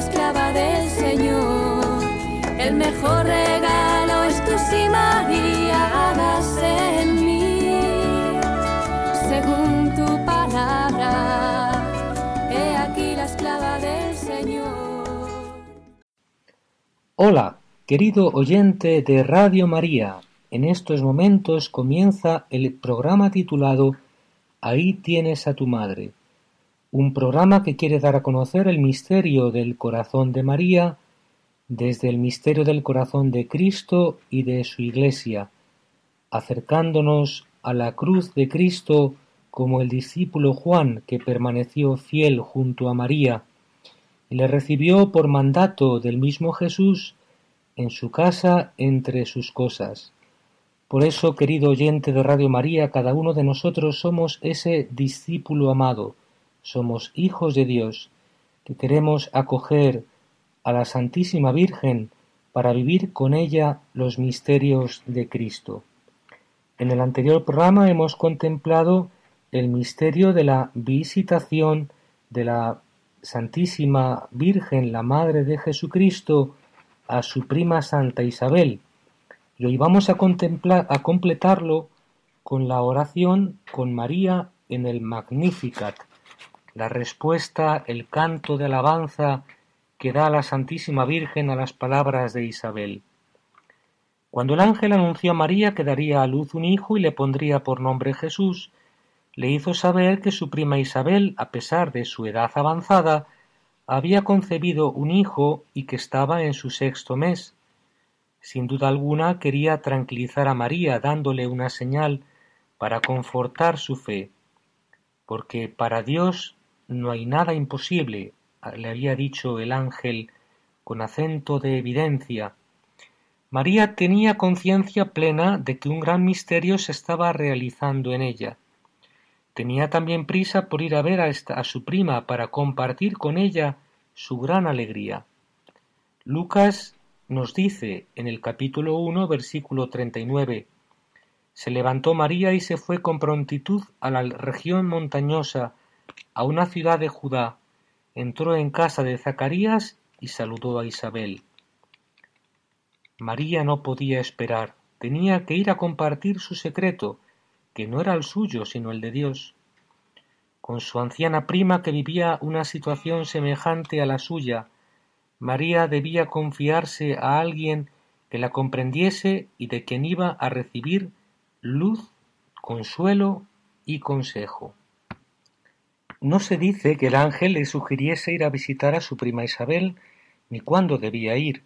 Esclava del Señor. El mejor regalo es tu sí, María, hágase en mí, según tu palabra. He aquí la esclava del Señor. Hola, querido oyente de Radio María. En estos momentos comienza el programa titulado Ahí tienes a tu madre, un programa que quiere dar a conocer el misterio del corazón de María desde el misterio del corazón de Cristo y de su Iglesia, acercándonos a la cruz de Cristo como el discípulo Juan que permaneció fiel junto a María y le recibió por mandato del mismo Jesús en su casa entre sus cosas. Por eso, querido oyente de Radio María, cada uno de nosotros somos ese discípulo amado, somos hijos de Dios, que queremos acoger a la Santísima Virgen para vivir con ella los misterios de Cristo. En el anterior programa hemos contemplado el misterio de la visitación de la Santísima Virgen, la Madre de Jesucristo, a su prima Santa Isabel. Y hoy vamos a, contemplar, a completarlo con la oración con María en el Magnificat, la respuesta, el canto de alabanza que da la Santísima Virgen a las palabras de Isabel. Cuando el ángel anunció a María que daría a luz un hijo y le pondría por nombre Jesús, le hizo saber que su prima Isabel, a pesar de su edad avanzada, había concebido un hijo y que estaba en su sexto mes. Sin duda alguna quería tranquilizar a María dándole una señal para confortar su fe, porque para Dios no hay nada imposible, le había dicho el ángel con acento de evidencia. María tenía conciencia plena de que un gran misterio se estaba realizando en ella. Tenía también prisa por ir a ver a, su prima para compartir con ella su gran alegría. Lucas nos dice en el capítulo 1, versículo 39, Se levantó María y se fue con prontitud a la región montañosa, a una ciudad de Judá, entró en casa de Zacarías y saludó a Isabel. María no podía esperar, tenía que ir a compartir su secreto, que no era el suyo, sino el de Dios. Con su anciana prima que vivía una situación semejante a la suya, María debía confiarse a alguien que la comprendiese y de quien iba a recibir luz, consuelo y consejo. No se dice que el ángel le sugiriese ir a visitar a su prima Isabel, ni cuándo debía ir.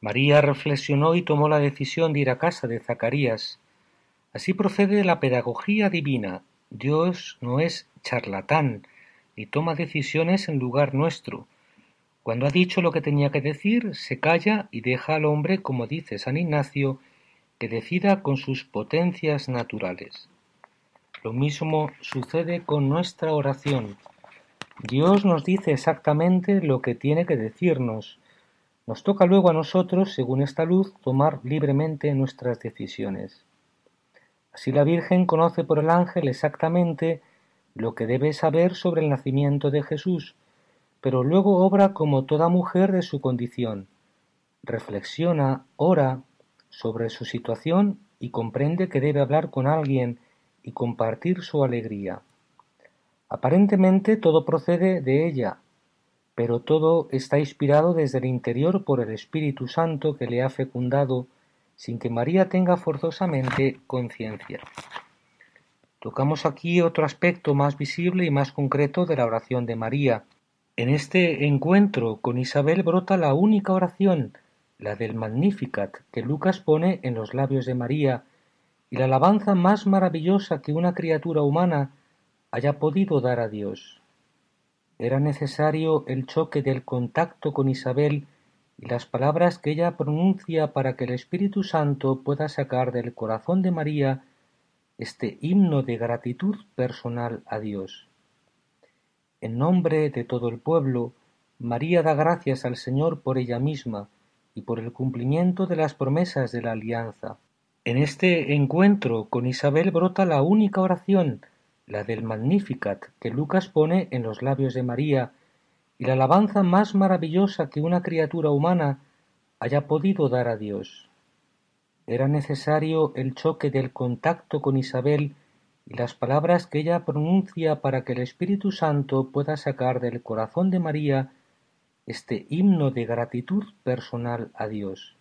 María reflexionó y tomó la decisión de ir a casa de Zacarías. Así procede la pedagogía divina. Dios no es charlatán, ni toma decisiones en lugar nuestro. Cuando ha dicho lo que tenía que decir, se calla y deja al hombre, como dice San Ignacio, que decida con sus potencias naturales. Lo mismo sucede con nuestra oración. Dios nos dice exactamente lo que tiene que decirnos. Nos toca luego a nosotros, según esta luz, tomar libremente nuestras decisiones. Así la Virgen conoce por el ángel exactamente lo que debe saber sobre el nacimiento de Jesús, pero luego obra como toda mujer de su condición. Reflexiona, ora sobre su situación y comprende que debe hablar con alguien y compartir su alegría. Aparentemente todo procede de ella, pero todo está inspirado desde el interior por el Espíritu Santo que le ha fecundado sin que María tenga forzosamente conciencia. Tocamos aquí otro aspecto más visible y más concreto de la oración de María. En este encuentro con Isabel brota la única oración, la del Magnificat, que Lucas pone en los labios de María y la alabanza más maravillosa que una criatura humana haya podido dar a Dios. Era necesario el choque del contacto con Isabel y las palabras que ella pronuncia para que el Espíritu Santo pueda sacar del corazón de María este himno de gratitud personal a Dios. En nombre de todo el pueblo, María da gracias al Señor por ella misma y por el cumplimiento de las promesas de la alianza. En este encuentro con Isabel brota la única oración, la del Magnificat, que Lucas pone en los labios de María, y la alabanza más maravillosa que una criatura humana haya podido dar a Dios. Era necesario el choque del contacto con Isabel y las palabras que ella pronuncia para que el Espíritu Santo pueda sacar del corazón de María este himno de gratitud personal a Dios.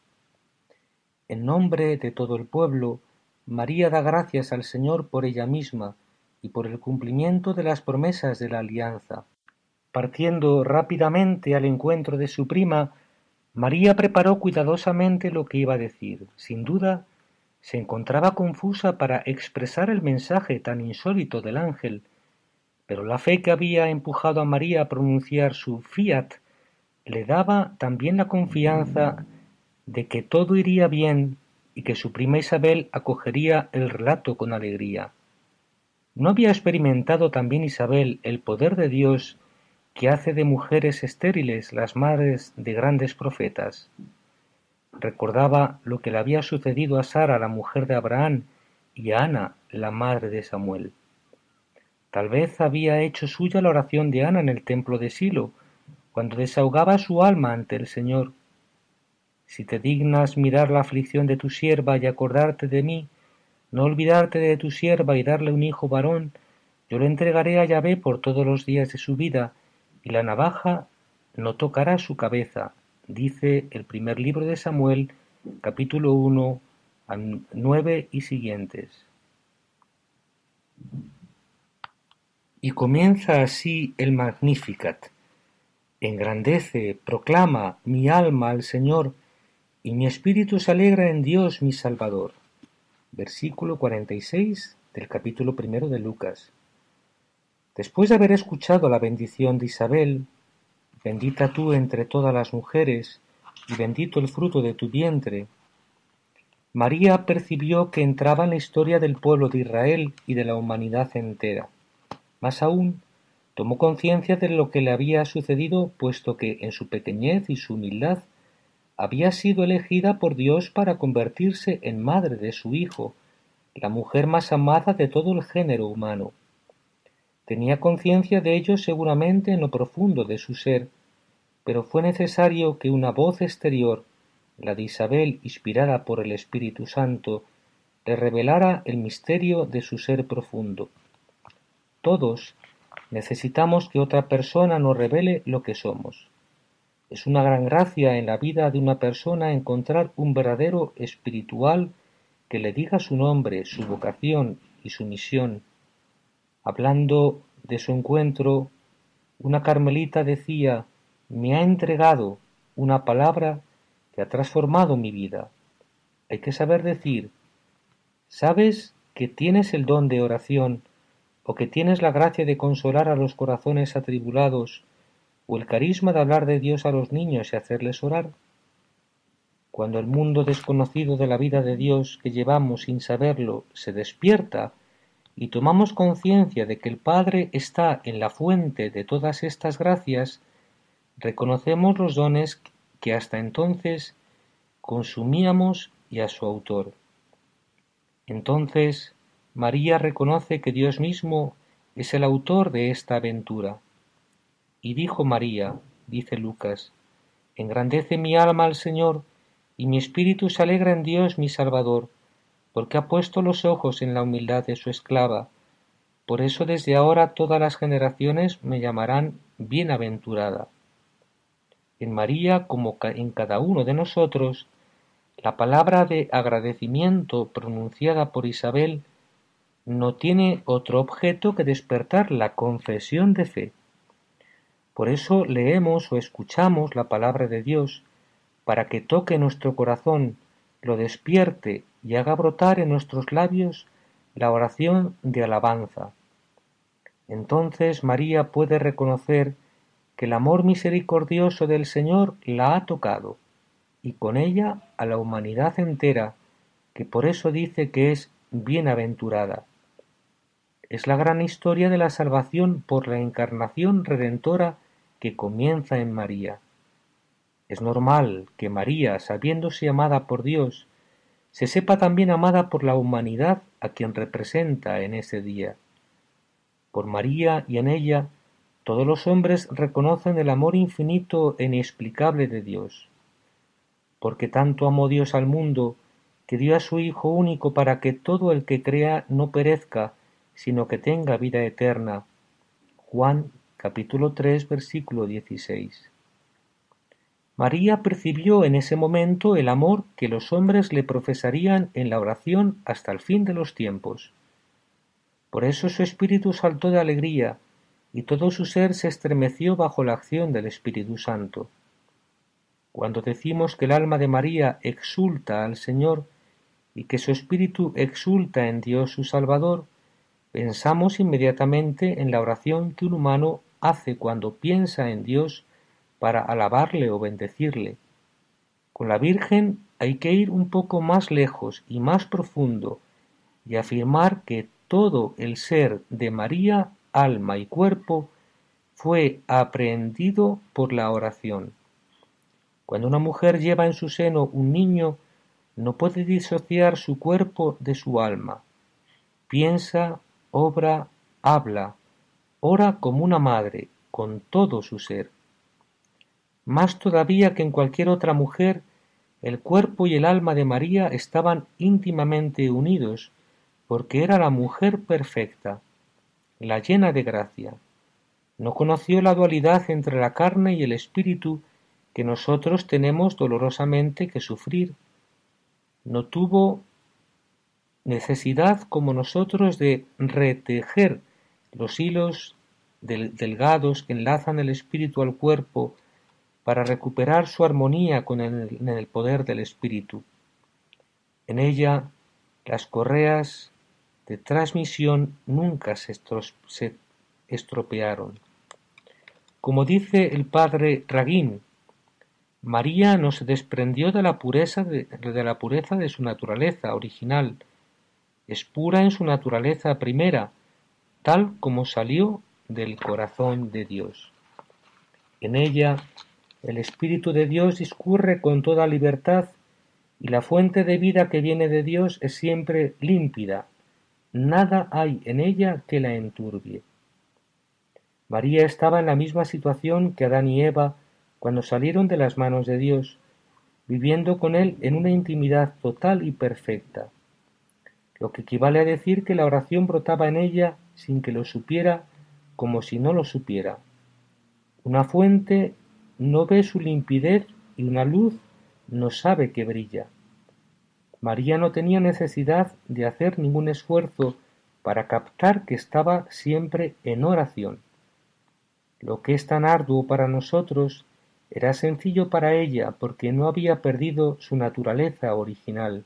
En nombre de todo el pueblo, María da gracias al Señor por ella misma y por el cumplimiento de las promesas de la alianza. Partiendo rápidamente al encuentro de su prima, María preparó cuidadosamente lo que iba a decir. Sin duda, se encontraba confusa para expresar el mensaje tan insólito del ángel, pero la fe que había empujado a María a pronunciar su fiat le daba también la confianza de que todo iría bien y que su prima Isabel acogería el relato con alegría. ¿No había experimentado también Isabel el poder de Dios que hace de mujeres estériles las madres de grandes profetas? Recordaba lo que le había sucedido a Sara, la mujer de Abraham, y a Ana, la madre de Samuel. Tal vez había hecho suya la oración de Ana en el templo de Silo, cuando desahogaba su alma ante el Señor si te dignas mirar la aflicción de tu sierva y acordarte de mí, no olvidarte de tu sierva y darle un hijo varón, yo le entregaré a Yahvé por todos los días de su vida, y la navaja no tocará su cabeza, dice el primer libro de Samuel, capítulo 1 a 9 y siguientes. Y comienza así el Magnificat. Engrandece, proclama mi alma al Señor, y mi espíritu se alegra en Dios mi Salvador. Versículo 46 del capítulo primero de Lucas. Después de haber escuchado la bendición de Isabel, bendita tú entre todas las mujeres, y bendito el fruto de tu vientre, María percibió que entraba en la historia del pueblo de Israel y de la humanidad entera. Más aún, tomó conciencia de lo que le había sucedido, puesto que en su pequeñez y su humildad había sido elegida por Dios para convertirse en madre de su Hijo, la mujer más amada de todo el género humano. Tenía conciencia de ello seguramente en lo profundo de su ser, pero fue necesario que una voz exterior, la de Isabel inspirada por el Espíritu Santo, le revelara el misterio de su ser profundo. Todos necesitamos que otra persona nos revele lo que somos. Es una gran gracia en la vida de una persona encontrar un verdadero espiritual que le diga su nombre, su vocación y su misión. Hablando de su encuentro, una carmelita decía, me ha entregado una palabra que ha transformado mi vida. Hay que saber decir, ¿sabes que tienes el don de oración o que tienes la gracia de consolar a los corazones atribulados o el carisma de hablar de Dios a los niños y hacerles orar? Cuando el mundo desconocido de la vida de Dios que llevamos sin saberlo se despierta y tomamos conciencia de que el Padre está en la fuente de todas estas gracias, reconocemos los dones que hasta entonces consumíamos y a su autor. Entonces María reconoce que Dios mismo es el autor de esta aventura y dijo María, dice Lucas, Engrandece mi alma al Señor, y mi espíritu se alegra en Dios mi Salvador, porque ha puesto los ojos en la humildad de su esclava. Por eso desde ahora todas las generaciones me llamarán bienaventurada. En María, como en cada uno de nosotros, la palabra de agradecimiento pronunciada por Isabel no tiene otro objeto que despertar la confesión de fe. Por eso leemos o escuchamos la palabra de Dios, para que toque nuestro corazón, lo despierte y haga brotar en nuestros labios la oración de alabanza. Entonces María puede reconocer que el amor misericordioso del Señor la ha tocado, y con ella a la humanidad entera, que por eso dice que es bienaventurada. Es la gran historia de la salvación por la encarnación redentora que comienza en María. Es normal que María, sabiéndose amada por Dios, se sepa también amada por la humanidad a quien representa en ese día. Por María y en ella todos los hombres reconocen el amor infinito e inexplicable de Dios. Porque tanto amó Dios al mundo, que dio a su Hijo único para que todo el que crea no perezca, sino que tenga vida eterna. Juan capítulo 3 versículo 16. María percibió en ese momento el amor que los hombres le profesarían en la oración hasta el fin de los tiempos. Por eso su espíritu saltó de alegría, y todo su ser se estremeció bajo la acción del Espíritu Santo. Cuando decimos que el alma de María exulta al Señor y que su espíritu exulta en Dios su Salvador, pensamos inmediatamente en la oración que un humano hace cuando piensa en Dios para alabarle o bendecirle. Con la Virgen hay que ir un poco más lejos y más profundo y afirmar que todo el ser de María alma y cuerpo, fue aprehendido por la oración. Cuando una mujer lleva en su seno un niño, no puede disociar su cuerpo de su alma. Piensa, obra, habla, ora como una madre, con todo su ser. Más todavía que en cualquier otra mujer, el cuerpo y el alma de María estaban íntimamente unidos, porque era la mujer perfecta, la llena de gracia. No conoció la dualidad entre la carne y el espíritu que nosotros tenemos dolorosamente que sufrir. No tuvo necesidad como nosotros de retejer los hilos delgados que enlazan el espíritu al cuerpo para recuperar su armonía con el, en el poder del espíritu. En ella las correas de transmisión nunca se, estropearon. Como dice el padre Raguín, María no se desprendió de la, pureza de, de la pureza de su naturaleza original, es pura en su naturaleza primera, tal como salió del corazón de Dios. En ella el Espíritu de Dios discurre con toda libertad y la fuente de vida que viene de Dios es siempre límpida, nada hay en ella que la enturbie. María estaba en la misma situación que Adán y Eva cuando salieron de las manos de Dios, viviendo con Él en una intimidad total y perfecta, lo que equivale a decir que la oración brotaba en ella sin que lo supiera como si no lo supiera. Una fuente no ve su limpidez y una luz no sabe que brilla. María no tenía necesidad de hacer ningún esfuerzo para captar que estaba siempre en oración. Lo que es tan arduo para nosotros era sencillo para ella porque no había perdido su naturaleza original.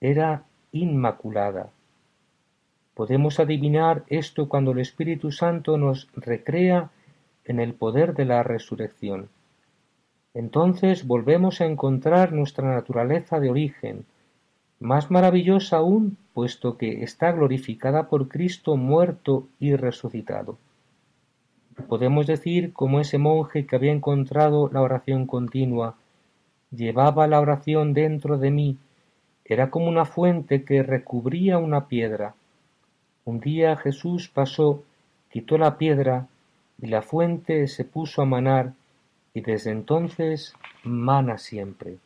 Era inmaculada. Podemos adivinar esto cuando el Espíritu Santo nos recrea en el poder de la resurrección. Entonces volvemos a encontrar nuestra naturaleza de origen, más maravillosa aún, puesto que está glorificada por Cristo muerto y resucitado. Podemos decir como ese monje que había encontrado la oración continua, llevaba la oración dentro de mí, era como una fuente que recubría una piedra. Un día Jesús pasó, quitó la piedra, y la fuente se puso a manar, y desde entonces mana siempre.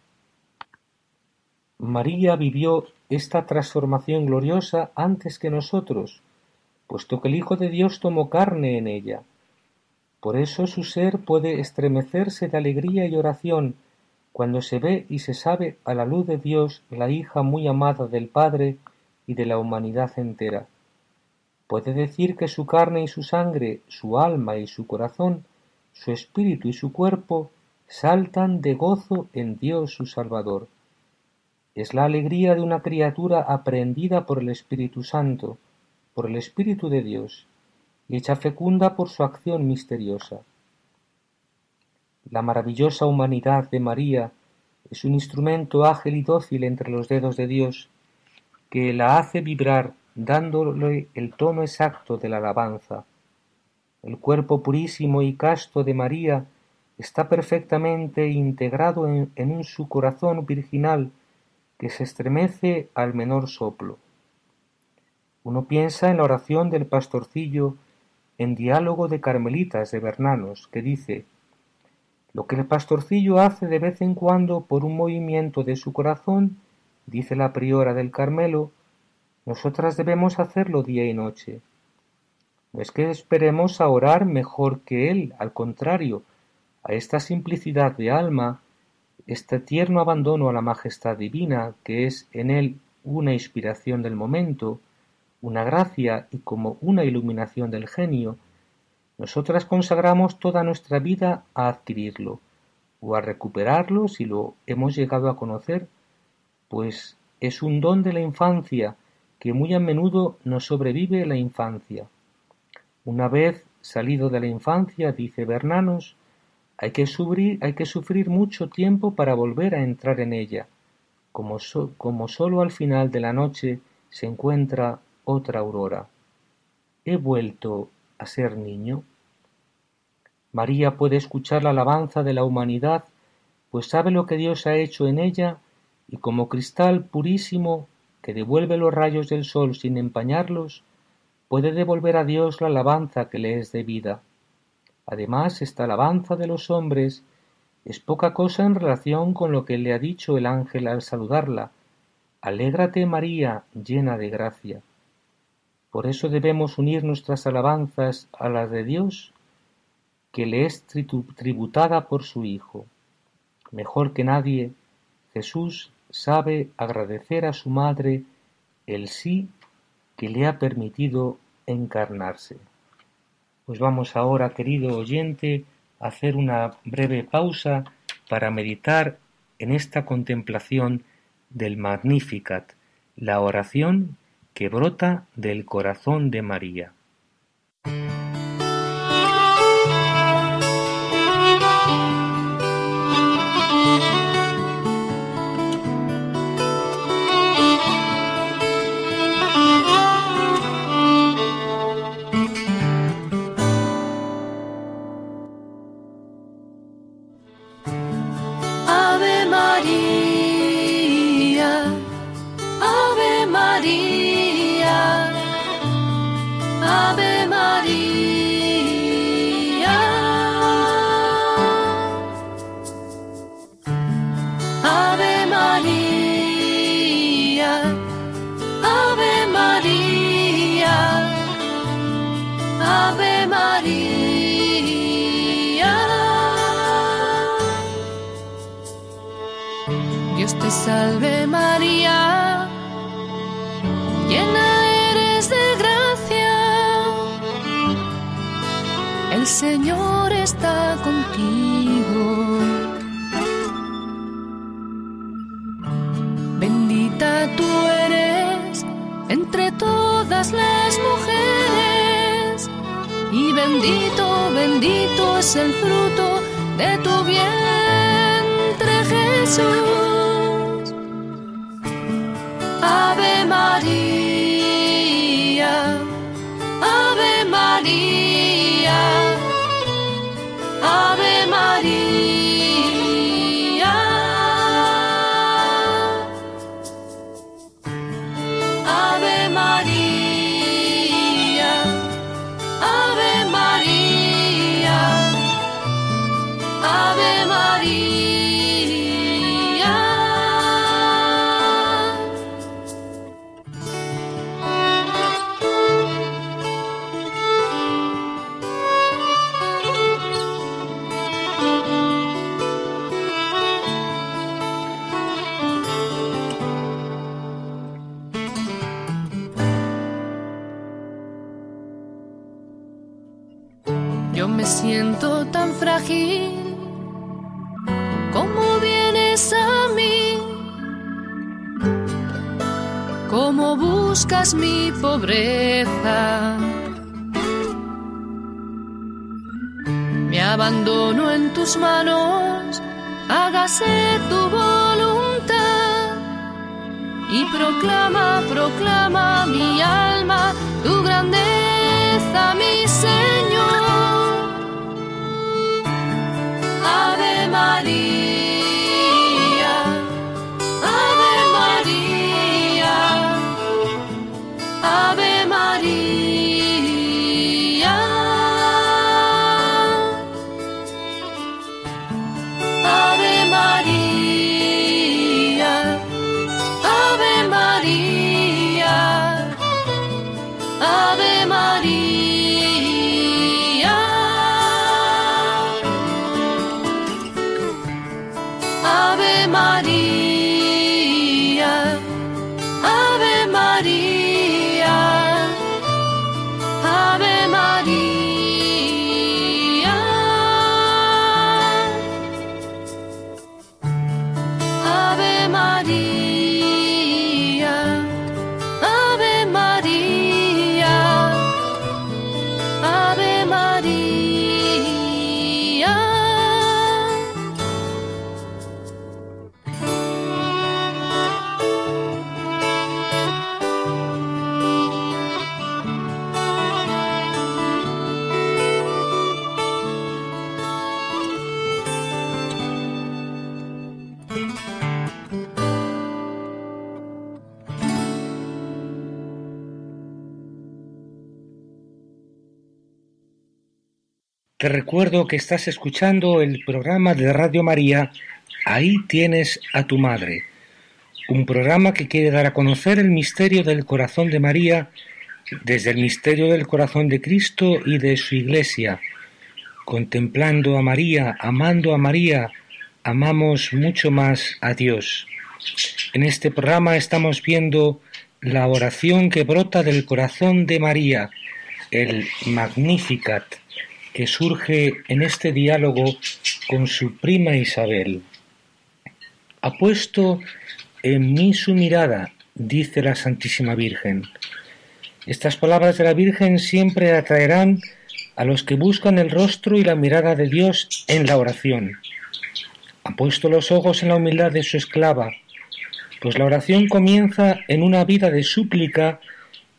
María vivió esta transformación gloriosa antes que nosotros, puesto que el Hijo de Dios tomó carne en ella. Por eso su ser puede estremecerse de alegría y oración cuando se ve y se sabe a la luz de Dios la hija muy amada del Padre y de la humanidad entera. Puede decir que su carne y su sangre, su alma y su corazón, su espíritu y su cuerpo saltan de gozo en Dios su Salvador Es la alegría de una criatura aprehendida por el Espíritu Santo, por el Espíritu de Dios, y hecha fecunda por su acción misteriosa. La maravillosa humanidad de María es un instrumento ágil y dócil entre los dedos de Dios, que la hace vibrar dándole el tono exacto de la alabanza. El cuerpo purísimo y casto de María está perfectamente integrado en, un su corazón virginal que se estremece al menor soplo. Uno piensa en la oración del pastorcillo en diálogo de Carmelitas de Bernanos, que dice Lo que el pastorcillo hace de vez en cuando por un movimiento de su corazón, dice la priora del Carmelo, nosotras debemos hacerlo día y noche. No es que esperemos a orar mejor que él, al contrario, a esta simplicidad de alma, este tierno abandono a la majestad divina, que es en él una inspiración del momento, una gracia y como una iluminación del genio, nosotras consagramos toda nuestra vida a adquirirlo, o a recuperarlo si lo hemos llegado a conocer, pues es un don de la infancia que muy a menudo nos sobrevive la infancia. Una vez salido de la infancia, dice Bernanos, hay que, sufrir, hay que sufrir mucho tiempo para volver a entrar en ella, como, como sólo al final de la noche se encuentra otra aurora. ¿He vuelto a ser niño? María puede escuchar la alabanza de la humanidad, pues sabe lo que Dios ha hecho en ella, y como cristal purísimo que devuelve los rayos del sol sin empañarlos, puede devolver a Dios la alabanza que le es debida. Además, esta alabanza de los hombres es poca cosa en relación con lo que le ha dicho el ángel al saludarla. Alégrate María, llena de gracia. Por eso debemos unir nuestras alabanzas a las de Dios, que le es tributada por su Hijo. Mejor que nadie, Jesús sabe agradecer a su madre el sí que le ha permitido encarnarse. Pues vamos ahora, querido oyente, a hacer una breve pausa para meditar en esta contemplación del Magnificat, la oración que brota del corazón de María. salve María, llena eres de gracia, el Señor está contigo. Bendita tú eres entre todas las mujeres, y bendito, bendito es el fruto de tu vientre Jesús. Buscas mi pobreza. Me abandono en tus manos, hágase tu voluntad. Y proclama, proclama mi alma, tu grandeza, Te recuerdo que estás escuchando el programa de Radio María Ahí tienes a tu madre, un programa que quiere dar a conocer el misterio del corazón de María desde el misterio del corazón de Cristo y de su Iglesia. Contemplando a María, amando a María, amamos mucho más a Dios. En este programa estamos viendo la oración que brota del corazón de María, el Magnificat que surge en este diálogo con su prima Isabel. Ha puesto en mí su mirada, dice la Santísima Virgen. Estas palabras de la Virgen siempre atraerán a los que buscan el rostro y la mirada de Dios en la oración. Ha puesto los ojos en la humildad de su esclava, pues la oración comienza en una vida de súplica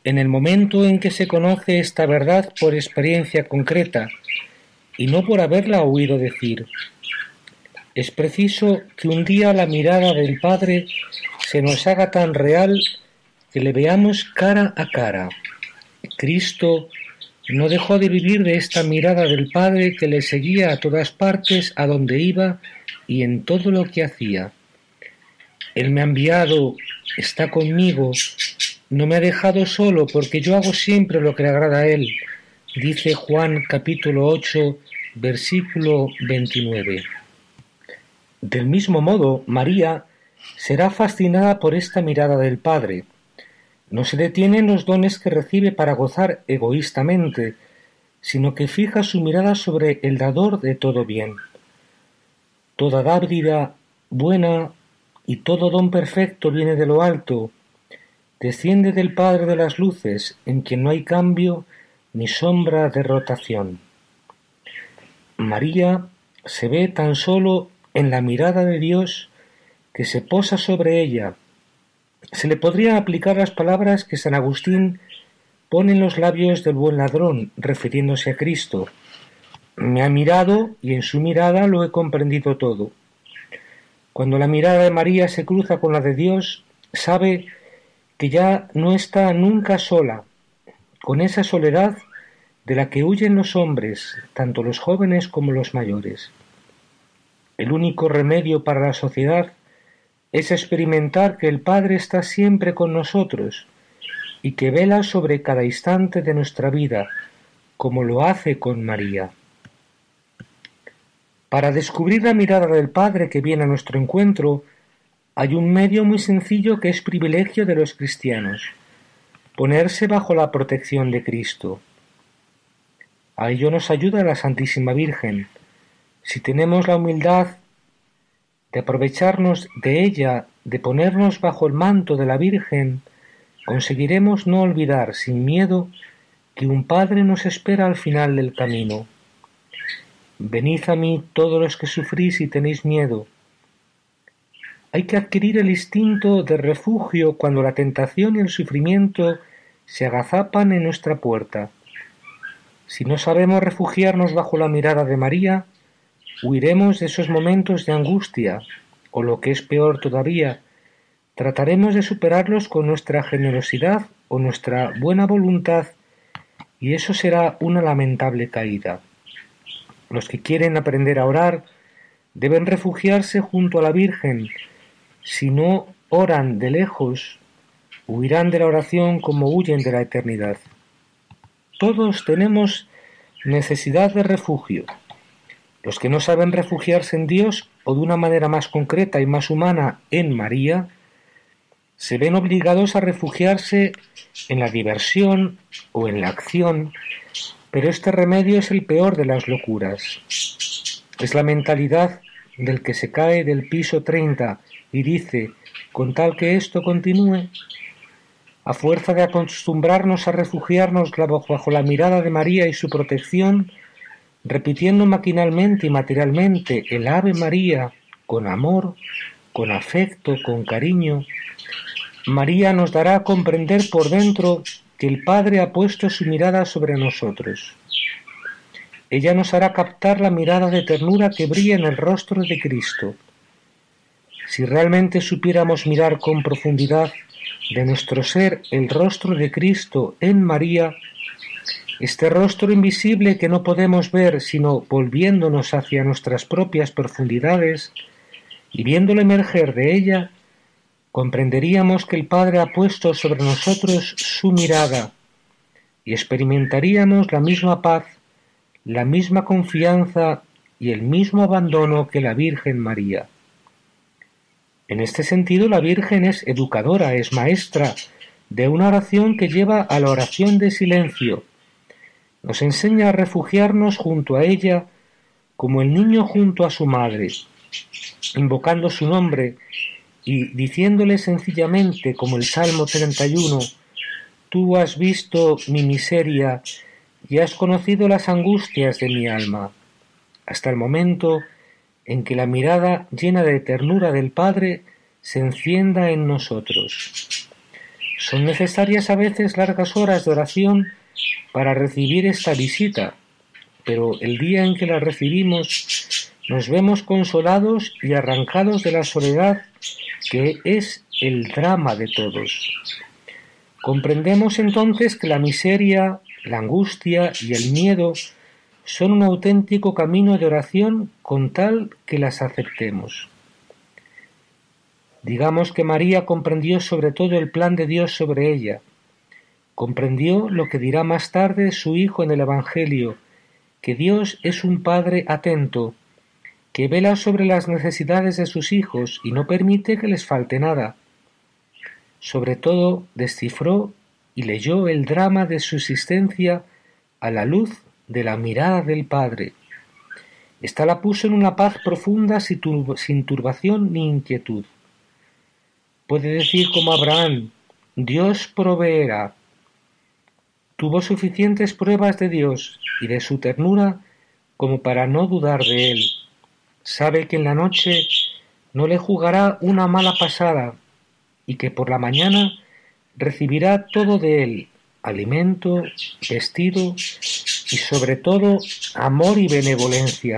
en el momento en que se conoce esta verdad por experiencia concreta y no por haberla oído decir. Es preciso que un día la mirada del Padre se nos haga tan real que le veamos cara a cara. Cristo no dejó de vivir de esta mirada del Padre que le seguía a todas partes, a donde iba y en todo lo que hacía. Él me ha enviado, está conmigo, no me ha dejado solo porque yo hago siempre lo que le agrada a Él, dice Juan capítulo 8, versículo 29. Del mismo modo, María será fascinada por esta mirada del Padre. No se detiene en los dones que recibe para gozar egoístamente, sino que fija su mirada sobre el dador de todo bien. Toda dádiva buena y todo don perfecto viene de lo alto, desciende del Padre de las Luces, en quien no hay cambio ni sombra de rotación. María se ve tan solo en la mirada de Dios que se posa sobre ella. Se le podría aplicar las palabras que San Agustín pone en los labios del buen ladrón, refiriéndose a Cristo. Me ha mirado y en su mirada lo he comprendido todo. Cuando la mirada de María se cruza con la de Dios, sabe que ya no está nunca sola, con esa soledad de la que huyen los hombres, tanto los jóvenes como los mayores. El único remedio para la sociedad es experimentar que el Padre está siempre con nosotros y que vela sobre cada instante de nuestra vida, como lo hace con María. Para descubrir la mirada del Padre que viene a nuestro encuentro, hay un medio muy sencillo que es privilegio de los cristianos, ponerse bajo la protección de Cristo. A ello nos ayuda la Santísima Virgen. Si tenemos la humildad de aprovecharnos de ella, de ponernos bajo el manto de la Virgen, conseguiremos no olvidar sin miedo que un Padre nos espera al final del camino. Venid a mí todos los que sufrís y tenéis miedo. Hay que adquirir el instinto de refugio cuando la tentación y el sufrimiento se agazapan en nuestra puerta. Si no sabemos refugiarnos bajo la mirada de María, huiremos de esos momentos de angustia, o lo que es peor todavía, trataremos de superarlos con nuestra generosidad o nuestra buena voluntad y eso será una lamentable caída. Los que quieren aprender a orar deben refugiarse junto a la Virgen. Si no oran de lejos, huirán de la oración como huyen de la eternidad. Todos tenemos necesidad de refugio. Los que no saben refugiarse en Dios o de una manera más concreta y más humana en María, se ven obligados a refugiarse en la diversión o en la acción, pero este remedio es el peor de las locuras. Es la mentalidad del que se cae del piso 30 y dice, con tal que esto continúe, a fuerza de acostumbrarnos a refugiarnos bajo la mirada de María y su protección, repitiendo maquinalmente y materialmente el Ave María con amor, con afecto, con cariño, María nos dará a comprender por dentro que el Padre ha puesto su mirada sobre nosotros. Ella nos hará captar la mirada de ternura que brilla en el rostro de Cristo. Si realmente supiéramos mirar con profundidad de nuestro ser el rostro de Cristo en María, este rostro invisible que no podemos ver sino volviéndonos hacia nuestras propias profundidades y viéndolo emerger de ella, comprenderíamos que el Padre ha puesto sobre nosotros su mirada y experimentaríamos la misma paz, la misma confianza y el mismo abandono que la Virgen María. En este sentido, la Virgen es educadora, es maestra de una oración que lleva a la oración de silencio. Nos enseña a refugiarnos junto a ella como el niño junto a su madre, invocando su nombre y diciéndole sencillamente, como el Salmo 31, Tú has visto mi miseria y has conocido las angustias de mi alma, hasta el momento en que la mirada llena de ternura del Padre se encienda en nosotros. Son necesarias a veces largas horas de oración para recibir esta visita, pero el día en que la recibimos nos vemos consolados y arrancados de la soledad que es el drama de todos. Comprendemos entonces que la miseria, la angustia y el miedo son un auténtico camino de oración con tal que las aceptemos. Digamos que María comprendió sobre todo el plan de Dios sobre ella, comprendió lo que dirá más tarde su Hijo en el Evangelio, que Dios es un Padre atento, que vela sobre las necesidades de sus hijos y no permite que les falte nada. Sobre todo descifró y leyó el drama de su existencia a la luz de la mirada del Padre. Esta la puso en una paz profunda sin turbación ni inquietud. Puede decir como Abraham, Dios proveerá. Tuvo suficientes pruebas de Dios y de su ternura como para no dudar de él sabe que en la noche no le jugará una mala pasada y que por la mañana recibirá todo de él, alimento, vestido y sobre todo amor y benevolencia.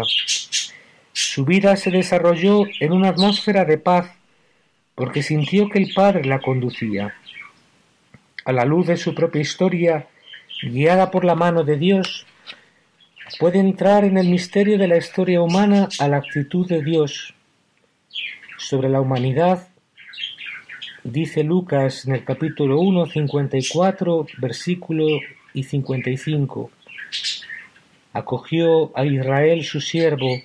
Su vida se desarrolló en una atmósfera de paz porque sintió que el Padre la conducía. A la luz de su propia historia, guiada por la mano de Dios, puede entrar en el misterio de la historia humana a la actitud de Dios. Sobre la humanidad, dice Lucas en el capítulo 1, 54, versículo y 55. Acogió a Israel su siervo,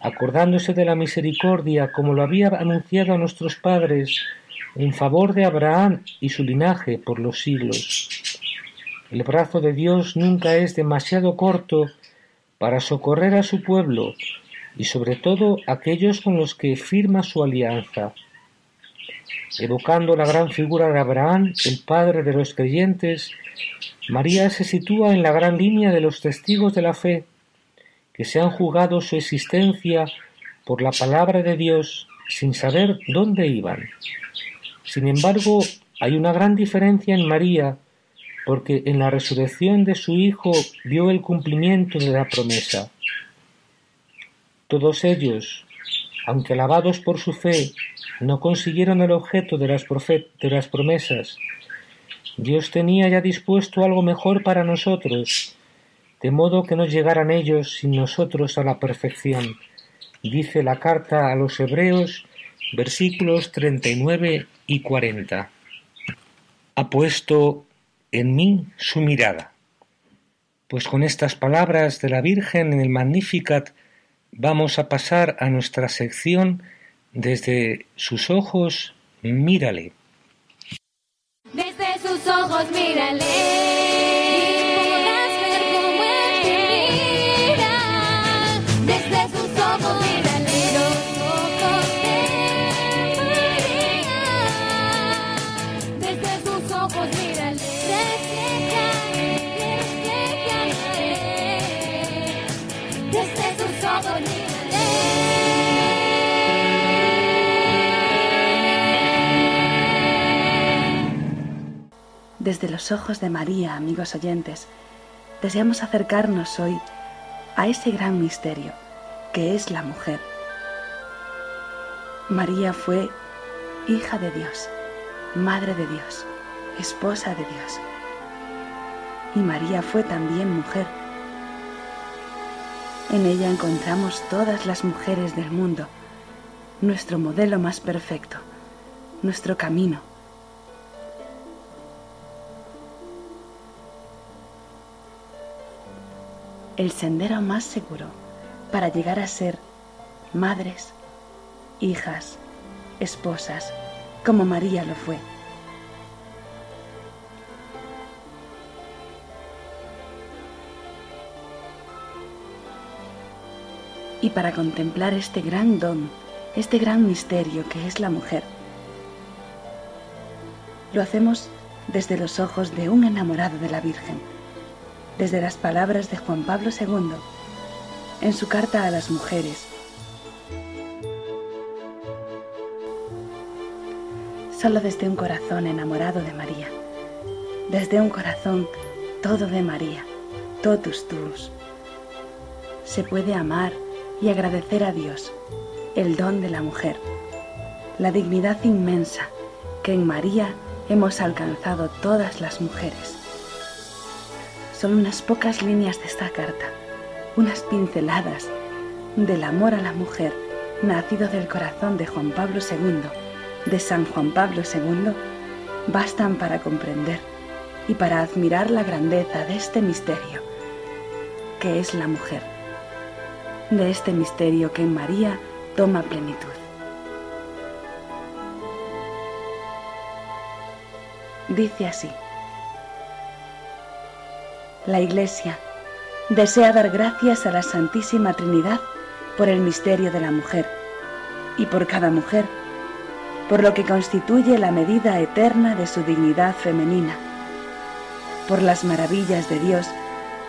acordándose de la misericordia como lo había anunciado a nuestros padres en favor de Abraham y su linaje por los siglos. El brazo de Dios nunca es demasiado corto para socorrer a su pueblo y sobre todo aquellos con los que firma su alianza. evocando la gran figura de Abraham, el padre de los creyentes, María se sitúa en la gran línea de los testigos de la fe, que se han jugado su existencia por la palabra de Dios sin saber dónde iban. Sin embargo, hay una gran diferencia en María, porque en la resurrección de su Hijo vio el cumplimiento de la promesa. Todos ellos, aunque alabados por su fe, no consiguieron el objeto de las, de las promesas. Dios tenía ya dispuesto algo mejor para nosotros, de modo que no llegaran ellos sin nosotros a la perfección. Dice la carta a los Hebreos, versículos 39 y 40. Ha puesto en mí su mirada. Pues con estas palabras de la Virgen en el Magnificat vamos a pasar a nuestra sección desde sus ojos, mírale. Mírale. Desde los ojos de María, amigos oyentes, deseamos acercarnos hoy a ese gran misterio que es la mujer. María fue hija de Dios, madre de Dios, esposa de Dios. Y María fue también mujer. En ella encontramos todas las mujeres del mundo, nuestro modelo más perfecto, nuestro camino, el sendero más seguro para llegar a ser madres, hijas, esposas, como María lo fue. Y para contemplar este gran don, este gran misterio que es la mujer, lo hacemos desde los ojos de un enamorado de la Virgen desde las palabras de Juan Pablo II en su carta a las mujeres. Solo desde un corazón enamorado de María, desde un corazón todo de María, totus tuus, se puede amar y agradecer a Dios el don de la mujer, la dignidad inmensa que en María hemos alcanzado todas las mujeres son unas pocas líneas de esta carta, unas pinceladas del amor a la mujer nacido del corazón de Juan Pablo II, de San Juan Pablo II, bastan para comprender y para admirar la grandeza de este misterio, que es la mujer, de este misterio que en María toma plenitud. Dice así, la Iglesia desea dar gracias a la Santísima Trinidad por el misterio de la mujer y por cada mujer, por lo que constituye la medida eterna de su dignidad femenina, por las maravillas de Dios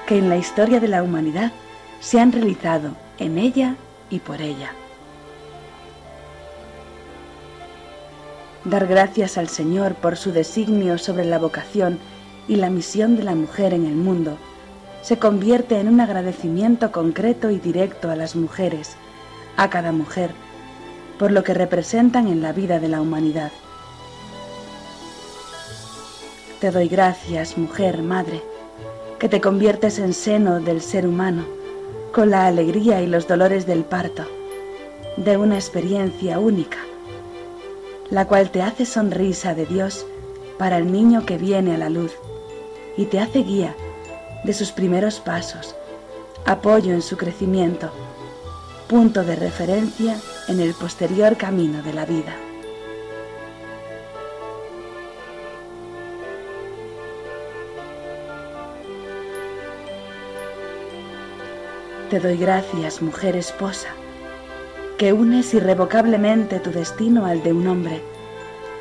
que en la historia de la humanidad se han realizado en ella y por ella. Dar gracias al Señor por su designio sobre la vocación y la misión de la mujer en el mundo se convierte en un agradecimiento concreto y directo a las mujeres, a cada mujer, por lo que representan en la vida de la humanidad. Te doy gracias, mujer, madre, que te conviertes en seno del ser humano, con la alegría y los dolores del parto, de una experiencia única, la cual te hace sonrisa de Dios para el niño que viene a la luz y te hace guía de sus primeros pasos, apoyo en su crecimiento, punto de referencia en el posterior camino de la vida. Te doy gracias, mujer esposa, que unes irrevocablemente tu destino al de un hombre,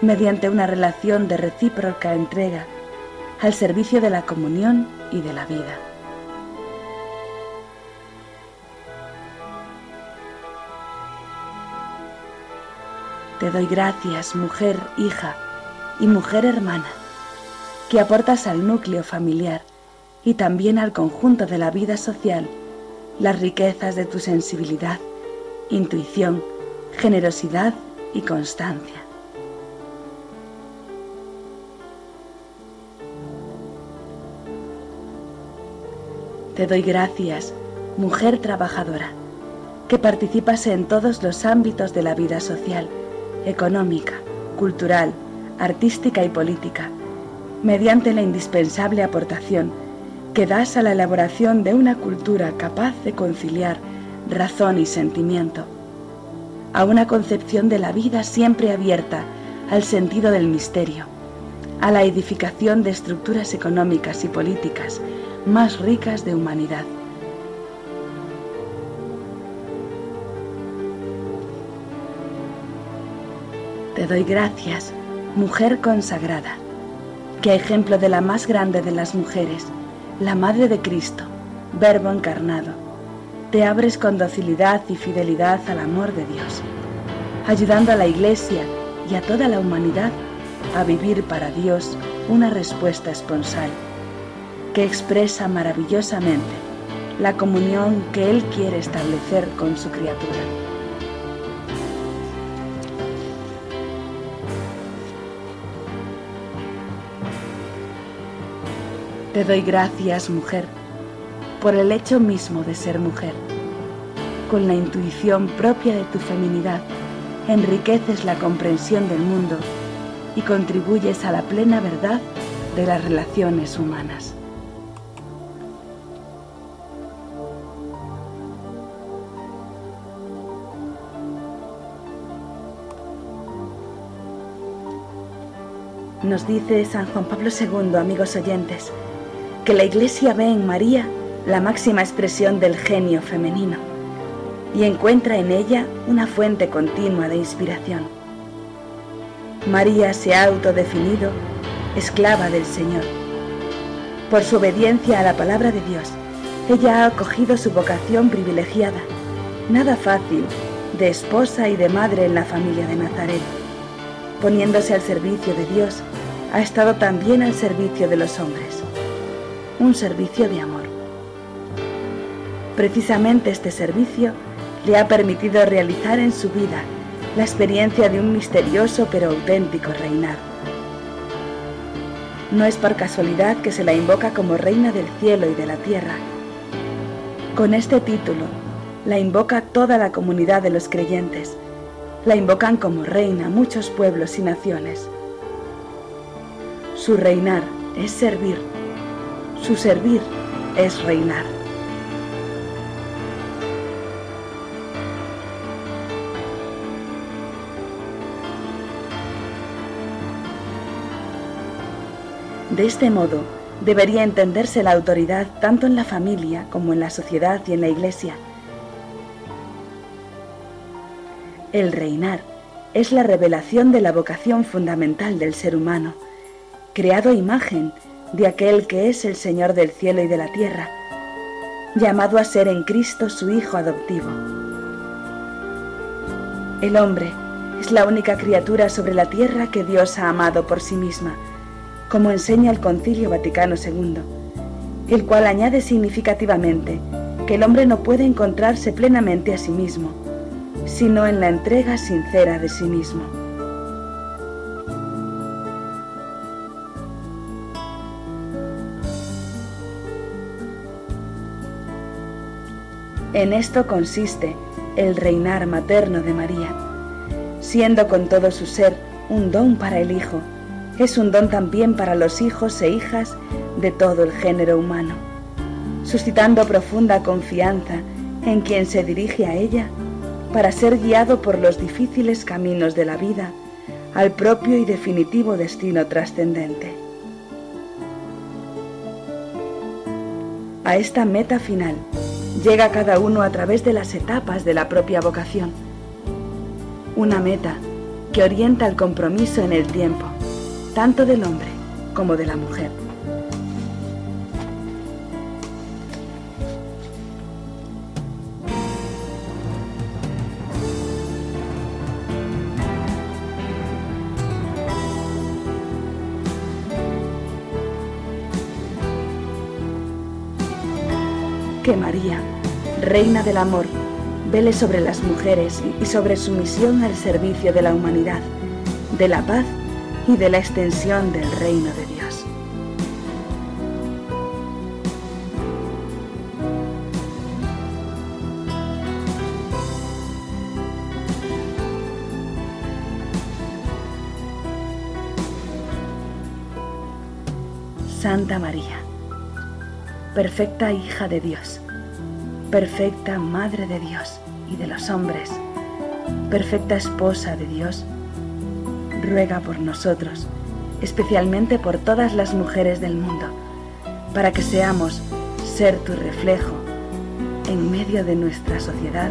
mediante una relación de recíproca entrega al servicio de la comunión y de la vida. Te doy gracias, mujer, hija y mujer hermana, que aportas al núcleo familiar y también al conjunto de la vida social las riquezas de tu sensibilidad, intuición, generosidad y constancia. Te doy gracias, mujer trabajadora, que participas en todos los ámbitos de la vida social, económica, cultural, artística y política, mediante la indispensable aportación que das a la elaboración de una cultura capaz de conciliar razón y sentimiento, a una concepción de la vida siempre abierta al sentido del misterio, a la edificación de estructuras económicas y políticas más ricas de humanidad. Te doy gracias, mujer consagrada, que ejemplo de la más grande de las mujeres, la Madre de Cristo, Verbo encarnado, te abres con docilidad y fidelidad al amor de Dios, ayudando a la Iglesia y a toda la humanidad a vivir para Dios una respuesta esponsal que expresa maravillosamente la comunión que Él quiere establecer con su criatura. Te doy gracias, mujer, por el hecho mismo de ser mujer. Con la intuición propia de tu feminidad, enriqueces la comprensión del mundo y contribuyes a la plena verdad de las relaciones humanas. Nos dice San Juan Pablo II, amigos oyentes, que la Iglesia ve en María la máxima expresión del genio femenino y encuentra en ella una fuente continua de inspiración. María se ha autodefinido esclava del Señor. Por su obediencia a la palabra de Dios, ella ha acogido su vocación privilegiada, nada fácil, de esposa y de madre en la familia de Nazaret poniéndose al servicio de Dios, ha estado también al servicio de los hombres. Un servicio de amor. Precisamente este servicio le ha permitido realizar en su vida la experiencia de un misterioso pero auténtico reinar. No es por casualidad que se la invoca como reina del cielo y de la tierra. Con este título la invoca toda la comunidad de los creyentes, la invocan como reina muchos pueblos y naciones. Su reinar es servir, su servir es reinar. De este modo, debería entenderse la autoridad tanto en la familia como en la sociedad y en la iglesia El reinar es la revelación de la vocación fundamental del ser humano, creado a imagen de aquel que es el Señor del cielo y de la tierra, llamado a ser en Cristo su Hijo adoptivo. El hombre es la única criatura sobre la tierra que Dios ha amado por sí misma, como enseña el Concilio Vaticano II, el cual añade significativamente que el hombre no puede encontrarse plenamente a sí mismo, sino en la entrega sincera de sí mismo. En esto consiste el reinar materno de María, siendo con todo su ser un don para el Hijo, es un don también para los hijos e hijas de todo el género humano, suscitando profunda confianza en quien se dirige a ella para ser guiado por los difíciles caminos de la vida al propio y definitivo destino trascendente. A esta meta final llega cada uno a través de las etapas de la propia vocación. Una meta que orienta el compromiso en el tiempo, tanto del hombre como de la mujer. María, Reina del Amor, vele sobre las mujeres y sobre su misión al servicio de la humanidad, de la paz y de la extensión del reino de Dios. Santa María, perfecta hija de Dios, perfecta Madre de Dios y de los hombres, perfecta esposa de Dios, ruega por nosotros, especialmente por todas las mujeres del mundo, para que seamos ser tu reflejo en medio de nuestra sociedad.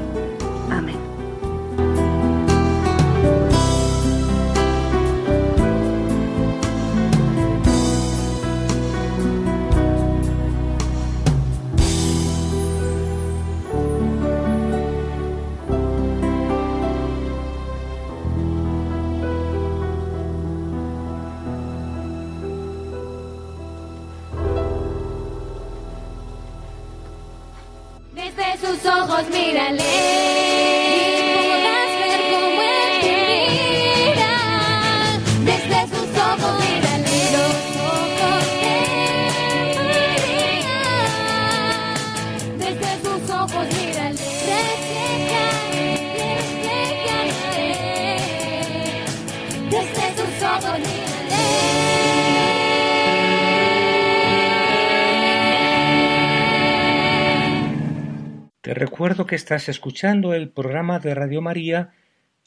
Que estás escuchando el programa de Radio María,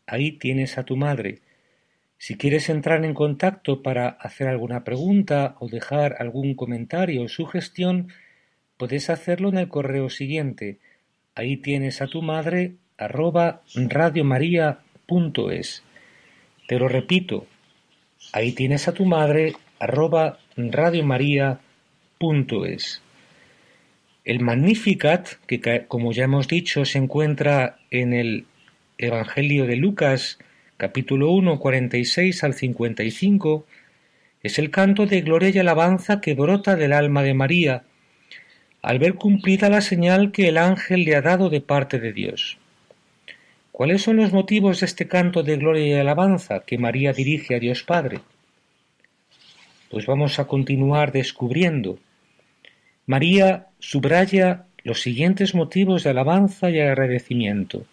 ahí tienes a tu madre. Si quieres entrar en contacto para hacer alguna pregunta o dejar algún comentario o sugestión, puedes hacerlo en el correo siguiente. Ahí tienes a tu madre arroba radiomaria.es. Te lo repito, ahí tienes a tu madre arroba radiomaria.es. El Magnificat, que como ya hemos dicho se encuentra en el Evangelio de Lucas, capítulo 1, 46 al 55, es el canto de gloria y alabanza que brota del alma de María, al ver cumplida la señal que el ángel le ha dado de parte de Dios. ¿Cuáles son los motivos de este canto de gloria y alabanza que María dirige a Dios Padre? Pues vamos a continuar descubriendo. María subraya los siguientes motivos de alabanza y agradecimiento.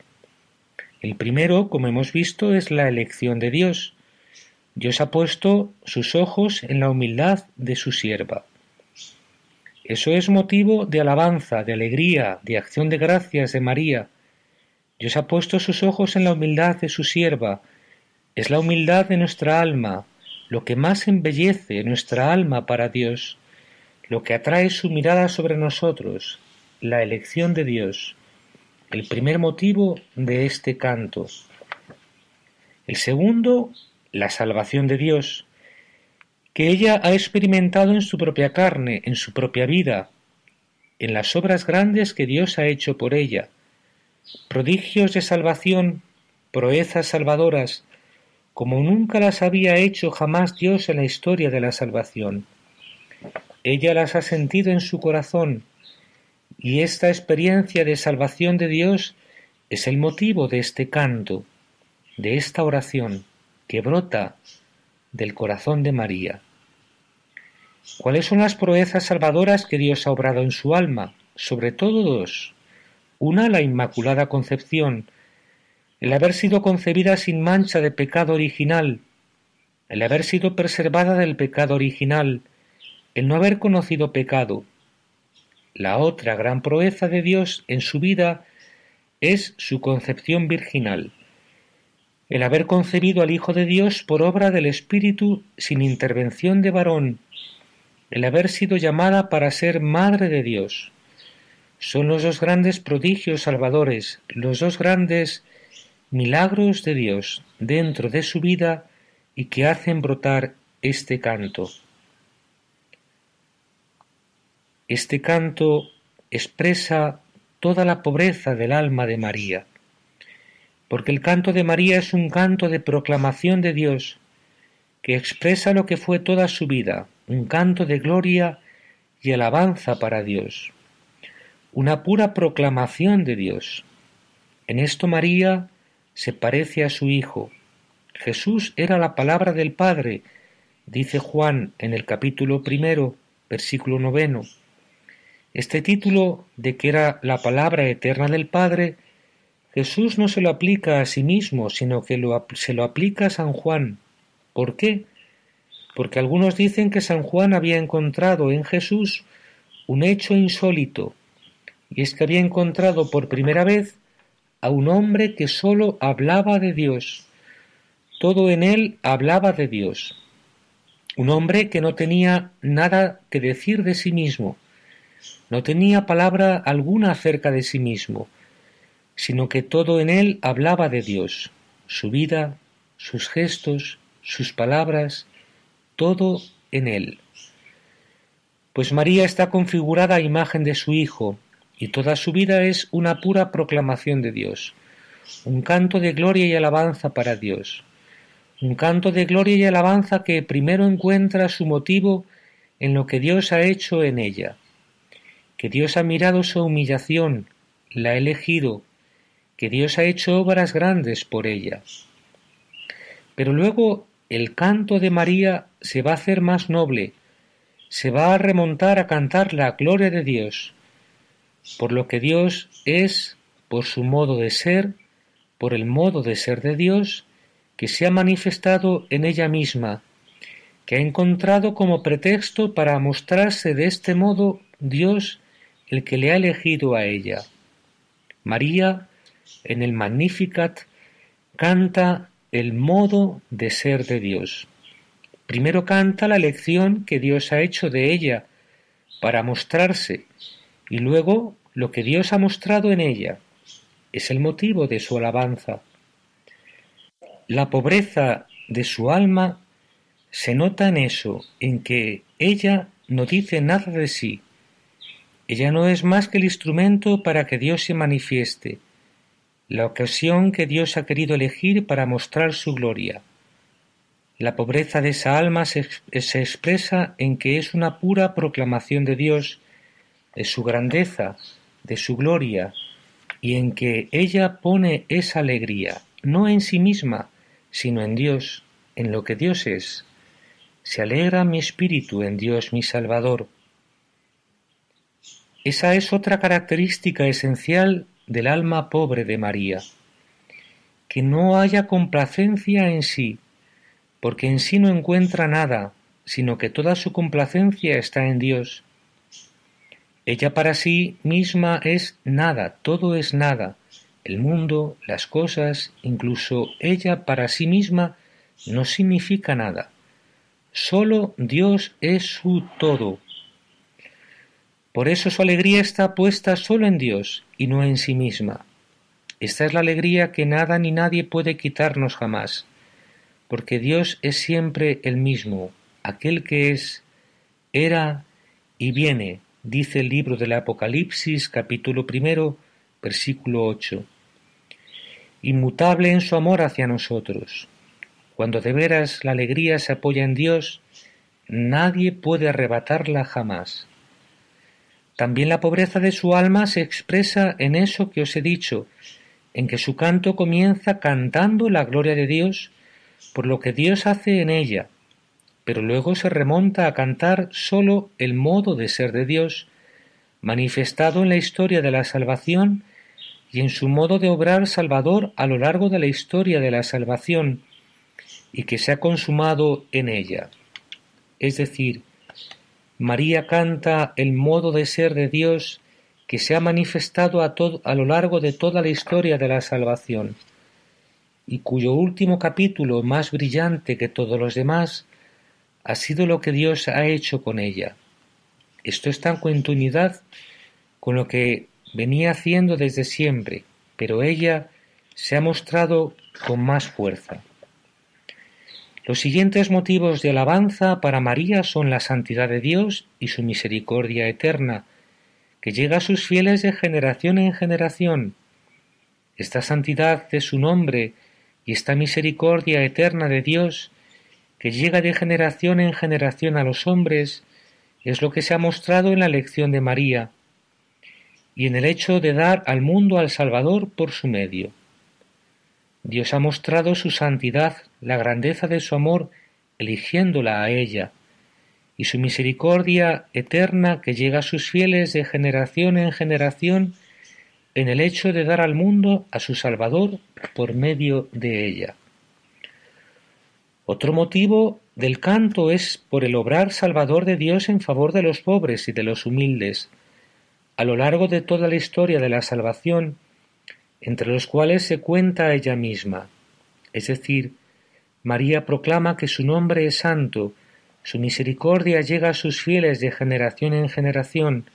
El primero, como hemos visto, es la elección de Dios. Dios ha puesto sus ojos en la humildad de su sierva. Eso es motivo de alabanza, de alegría, de acción de gracias de María. Dios ha puesto sus ojos en la humildad de su sierva. Es la humildad de nuestra alma, lo que más embellece nuestra alma para Dios lo que atrae su mirada sobre nosotros, la elección de Dios, el primer motivo de este canto. El segundo, la salvación de Dios, que ella ha experimentado en su propia carne, en su propia vida, en las obras grandes que Dios ha hecho por ella, prodigios de salvación, proezas salvadoras, como nunca las había hecho jamás Dios en la historia de la salvación. Ella las ha sentido en su corazón y esta experiencia de salvación de Dios es el motivo de este canto, de esta oración que brota del corazón de María. ¿Cuáles son las proezas salvadoras que Dios ha obrado en su alma? Sobre todo dos. Una, la Inmaculada Concepción, el haber sido concebida sin mancha de pecado original, el haber sido preservada del pecado original, el no haber conocido pecado. La otra gran proeza de Dios en su vida es su concepción virginal, el haber concebido al Hijo de Dios por obra del Espíritu sin intervención de varón, el haber sido llamada para ser Madre de Dios. Son los dos grandes prodigios salvadores, los dos grandes milagros de Dios dentro de su vida y que hacen brotar este canto. Este canto expresa toda la pobreza del alma de María, porque el canto de María es un canto de proclamación de Dios, que expresa lo que fue toda su vida, un canto de gloria y alabanza para Dios, una pura proclamación de Dios. En esto María se parece a su Hijo. Jesús era la palabra del Padre, dice Juan en el capítulo primero, versículo noveno. Este título de que era la palabra eterna del Padre, Jesús no se lo aplica a sí mismo, sino que se lo aplica a San Juan. ¿Por qué? Porque algunos dicen que San Juan había encontrado en Jesús un hecho insólito, y es que había encontrado por primera vez a un hombre que sólo hablaba de Dios. Todo en él hablaba de Dios. Un hombre que no tenía nada que decir de sí mismo, no tenía palabra alguna acerca de sí mismo, sino que todo en él hablaba de Dios, su vida, sus gestos, sus palabras, todo en él. Pues María está configurada a imagen de su Hijo, y toda su vida es una pura proclamación de Dios, un canto de gloria y alabanza para Dios, un canto de gloria y alabanza que primero encuentra su motivo en lo que Dios ha hecho en ella, que Dios ha mirado su humillación, la ha elegido, que Dios ha hecho obras grandes por ella. Pero luego el canto de María se va a hacer más noble, se va a remontar a cantar la gloria de Dios, por lo que Dios es, por su modo de ser, por el modo de ser de Dios, que se ha manifestado en ella misma, que ha encontrado como pretexto para mostrarse de este modo Dios el que le ha elegido a ella. María, en el Magnificat, canta el modo de ser de Dios. Primero canta la lección que Dios ha hecho de ella para mostrarse y luego lo que Dios ha mostrado en ella. Es el motivo de su alabanza. La pobreza de su alma se nota en eso, en que ella no dice nada de sí, ella no es más que el instrumento para que Dios se manifieste, la ocasión que Dios ha querido elegir para mostrar su gloria. La pobreza de esa alma se, expresa en que es una pura proclamación de Dios, de su grandeza, de su gloria, y en que ella pone esa alegría, no en sí misma, sino en Dios, en lo que Dios es. Se alegra mi espíritu en Dios mi Salvador esa es otra característica esencial del alma pobre de María, que no haya complacencia en sí, porque en sí no encuentra nada, sino que toda su complacencia está en Dios. Ella para sí misma es nada, todo es nada, el mundo, las cosas, incluso ella para sí misma no significa nada. Sólo Dios es su todo, por eso su alegría está puesta solo en Dios y no en sí misma. Esta es la alegría que nada ni nadie puede quitarnos jamás, porque Dios es siempre el mismo, aquel que es, era y viene, dice el libro del Apocalipsis capítulo primero, versículo 8. Inmutable en su amor hacia nosotros. Cuando de veras la alegría se apoya en Dios, nadie puede arrebatarla jamás. También la pobreza de su alma se expresa en eso que os he dicho, en que su canto comienza cantando la gloria de Dios por lo que Dios hace en ella, pero luego se remonta a cantar sólo el modo de ser de Dios, manifestado en la historia de la salvación y en su modo de obrar salvador a lo largo de la historia de la salvación, y que se ha consumado en ella. Es decir, María canta el modo de ser de Dios que se ha manifestado a, a lo largo de toda la historia de la salvación, y cuyo último capítulo, más brillante que todos los demás, ha sido lo que Dios ha hecho con ella. Esto está en continuidad con lo que venía haciendo desde siempre, pero ella se ha mostrado con más fuerza. Los siguientes motivos de alabanza para María son la santidad de Dios y su misericordia eterna, que llega a sus fieles de generación en generación. Esta santidad de su nombre y esta misericordia eterna de Dios, que llega de generación en generación a los hombres, es lo que se ha mostrado en la lección de María y en el hecho de dar al mundo al Salvador por su medio. Dios ha mostrado su santidad, la grandeza de su amor, eligiéndola a ella, y su misericordia eterna que llega a sus fieles de generación en generación en el hecho de dar al mundo a su Salvador por medio de ella. Otro motivo del canto es por el obrar salvador de Dios en favor de los pobres y de los humildes. A lo largo de toda la historia de la salvación, entre los cuales se cuenta ella misma. Es decir, María proclama que su nombre es santo, su misericordia llega a sus fieles de generación en generación,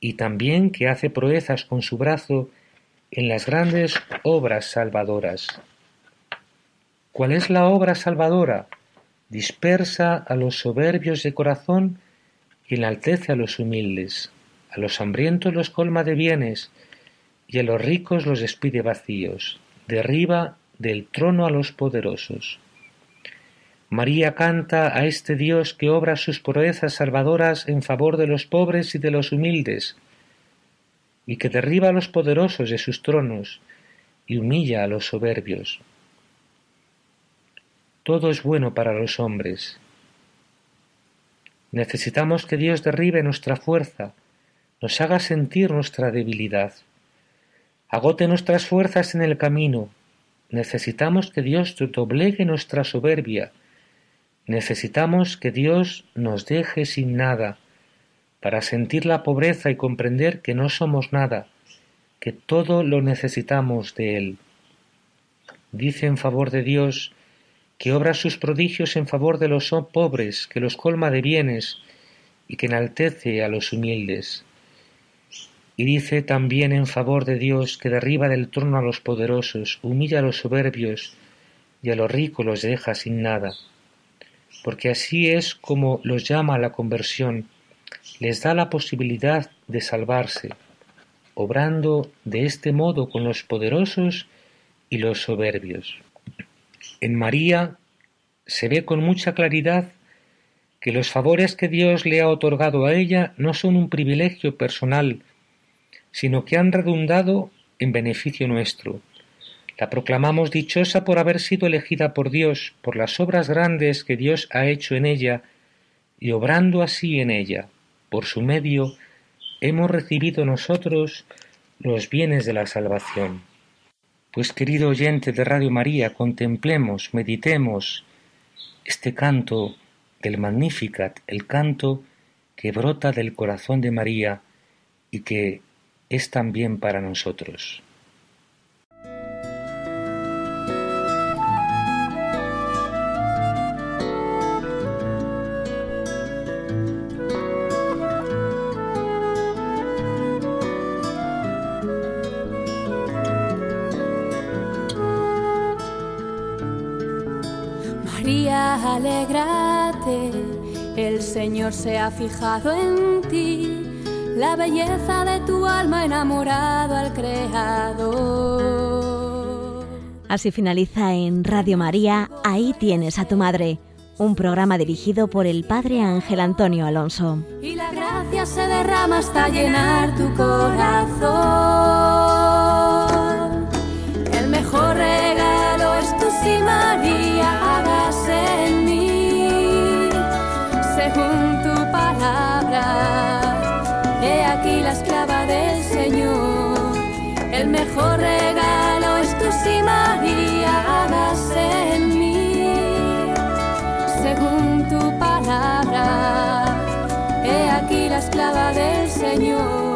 y también que hace proezas con su brazo en las grandes obras salvadoras. ¿Cuál es la obra salvadora? Dispersa a los soberbios de corazón y enaltece a los humildes. A los hambrientos los colma de bienes, y a los ricos los despide vacíos, derriba del trono a los poderosos. María canta a este Dios que obra sus proezas salvadoras en favor de los pobres y de los humildes, y que derriba a los poderosos de sus tronos y humilla a los soberbios. Todo es bueno para los hombres. Necesitamos que Dios derribe nuestra fuerza, nos haga sentir nuestra debilidad agote nuestras fuerzas en el camino. Necesitamos que Dios doblegue nuestra soberbia. Necesitamos que Dios nos deje sin nada, para sentir la pobreza y comprender que no somos nada, que todo lo necesitamos de Él. Dice en favor de Dios que obra sus prodigios en favor de los pobres, que los colma de bienes y que enaltece a los humildes y dice también en favor de Dios que derriba del trono a los poderosos, humilla a los soberbios y a los ricos los deja sin nada. Porque así es como los llama a la conversión, les da la posibilidad de salvarse, obrando de este modo con los poderosos y los soberbios. En María se ve con mucha claridad que los favores que Dios le ha otorgado a ella no son un privilegio personal sino que han redundado en beneficio nuestro. La proclamamos dichosa por haber sido elegida por Dios, por las obras grandes que Dios ha hecho en ella, y obrando así en ella, por su medio, hemos recibido nosotros los bienes de la salvación. Pues querido oyente de Radio María, contemplemos, meditemos este canto del Magnificat, el canto que brota del corazón de María y que es también para nosotros. María, alégrate, el Señor se ha fijado en ti la belleza de tu alma enamorado al Creador. Así finaliza en Radio María, Ahí tienes a tu madre, un programa dirigido por el Padre Ángel Antonio Alonso. Y la gracia se derrama hasta llenar tu corazón. El mejor regalo es tu si María, hágase en mí, según tu palabra aquí la esclava del Señor. El mejor regalo es tú si María hagas en mí, según tu palabra. He aquí la esclava del Señor.